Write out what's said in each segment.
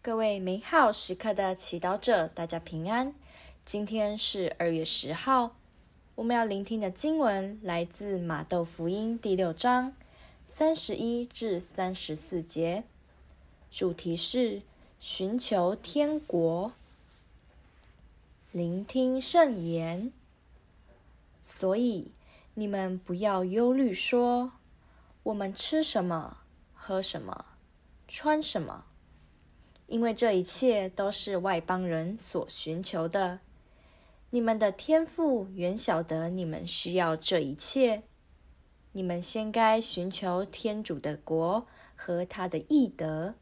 各位美好时刻的祈祷者，大家平安。今天是二月十号，我们要聆听的经文来自马窦福音第六章三十一至三十四节，主题是寻求天国。聆听圣言。所以你们不要忧虑，说我们吃什么，喝什么，穿什么。因为这一切都是外邦人所寻求的，你们的天父原晓得你们需要这一切。你们先该寻求天主的国和他的义德，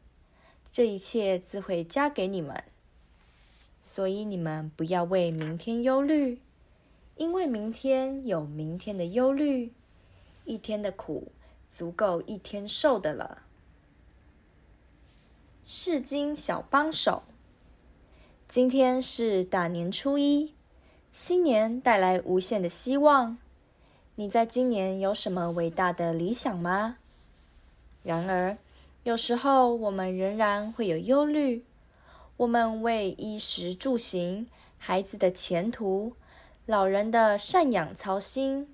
这一切自会加给你们。所以你们不要为明天忧虑，因为明天有明天的忧虑，一天的苦足够一天受的了。世经小帮手，今天是大年初一，新年带来无限的希望。你在今年有什么伟大的理想吗？然而，有时候我们仍然会有忧虑。我们为衣食住行、孩子的前途、老人的赡养操心。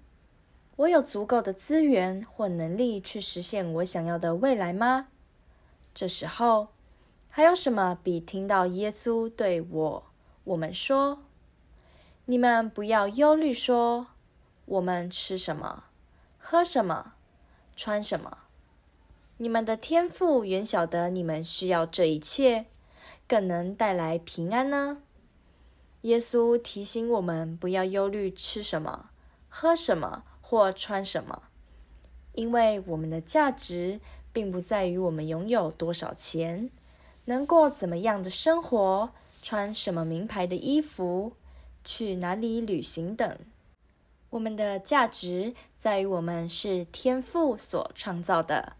我有足够的资源或能力去实现我想要的未来吗？这时候，还有什么比听到耶稣对我、我们说：“你们不要忧虑，说我们吃什么、喝什么、穿什么？你们的天父远晓得你们需要这一切，更能带来平安呢？”耶稣提醒我们不要忧虑吃什么、喝什么或穿什么，因为我们的价值并不在于我们拥有多少钱。能过怎么样的生活，穿什么名牌的衣服，去哪里旅行等，我们的价值在于我们是天赋所创造的。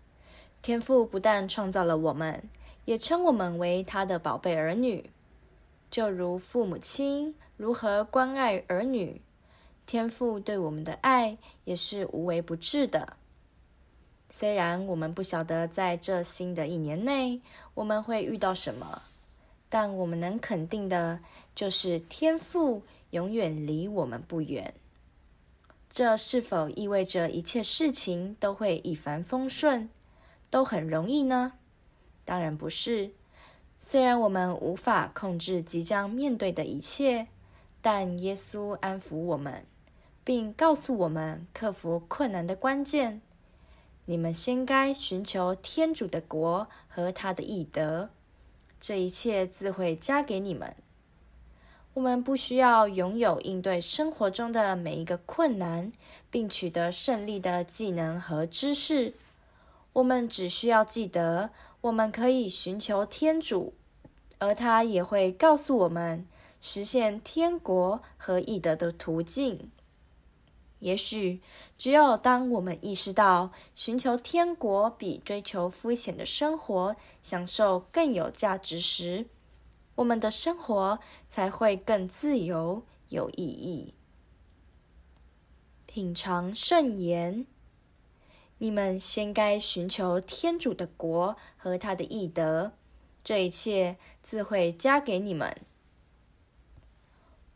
天赋不但创造了我们，也称我们为他的宝贝儿女。就如父母亲如何关爱儿女，天赋对我们的爱也是无微不至的。虽然我们不晓得在这新的一年内我们会遇到什么，但我们能肯定的就是天赋永远离我们不远。这是否意味着一切事情都会一帆风顺，都很容易呢？当然不是。虽然我们无法控制即将面对的一切，但耶稣安抚我们，并告诉我们克服困难的关键。你们先该寻求天主的国和他的义德，这一切自会加给你们。我们不需要拥有应对生活中的每一个困难并取得胜利的技能和知识，我们只需要记得，我们可以寻求天主，而他也会告诉我们实现天国和义德的途径。也许，只有当我们意识到寻求天国比追求肤浅的生活、享受更有价值时，我们的生活才会更自由、有意义。品尝圣言，你们先该寻求天主的国和他的义德，这一切自会加给你们。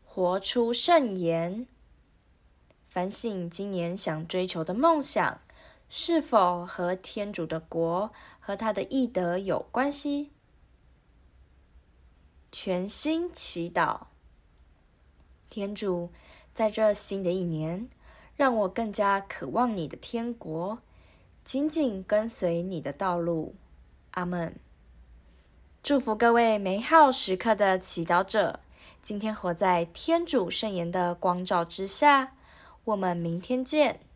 活出圣言。反省今年想追求的梦想，是否和天主的国和他的义德有关系？全心祈祷，天主，在这新的一年，让我更加渴望你的天国，紧紧跟随你的道路。阿门。祝福各位美好时刻的祈祷者，今天活在天主圣言的光照之下。我们明天见。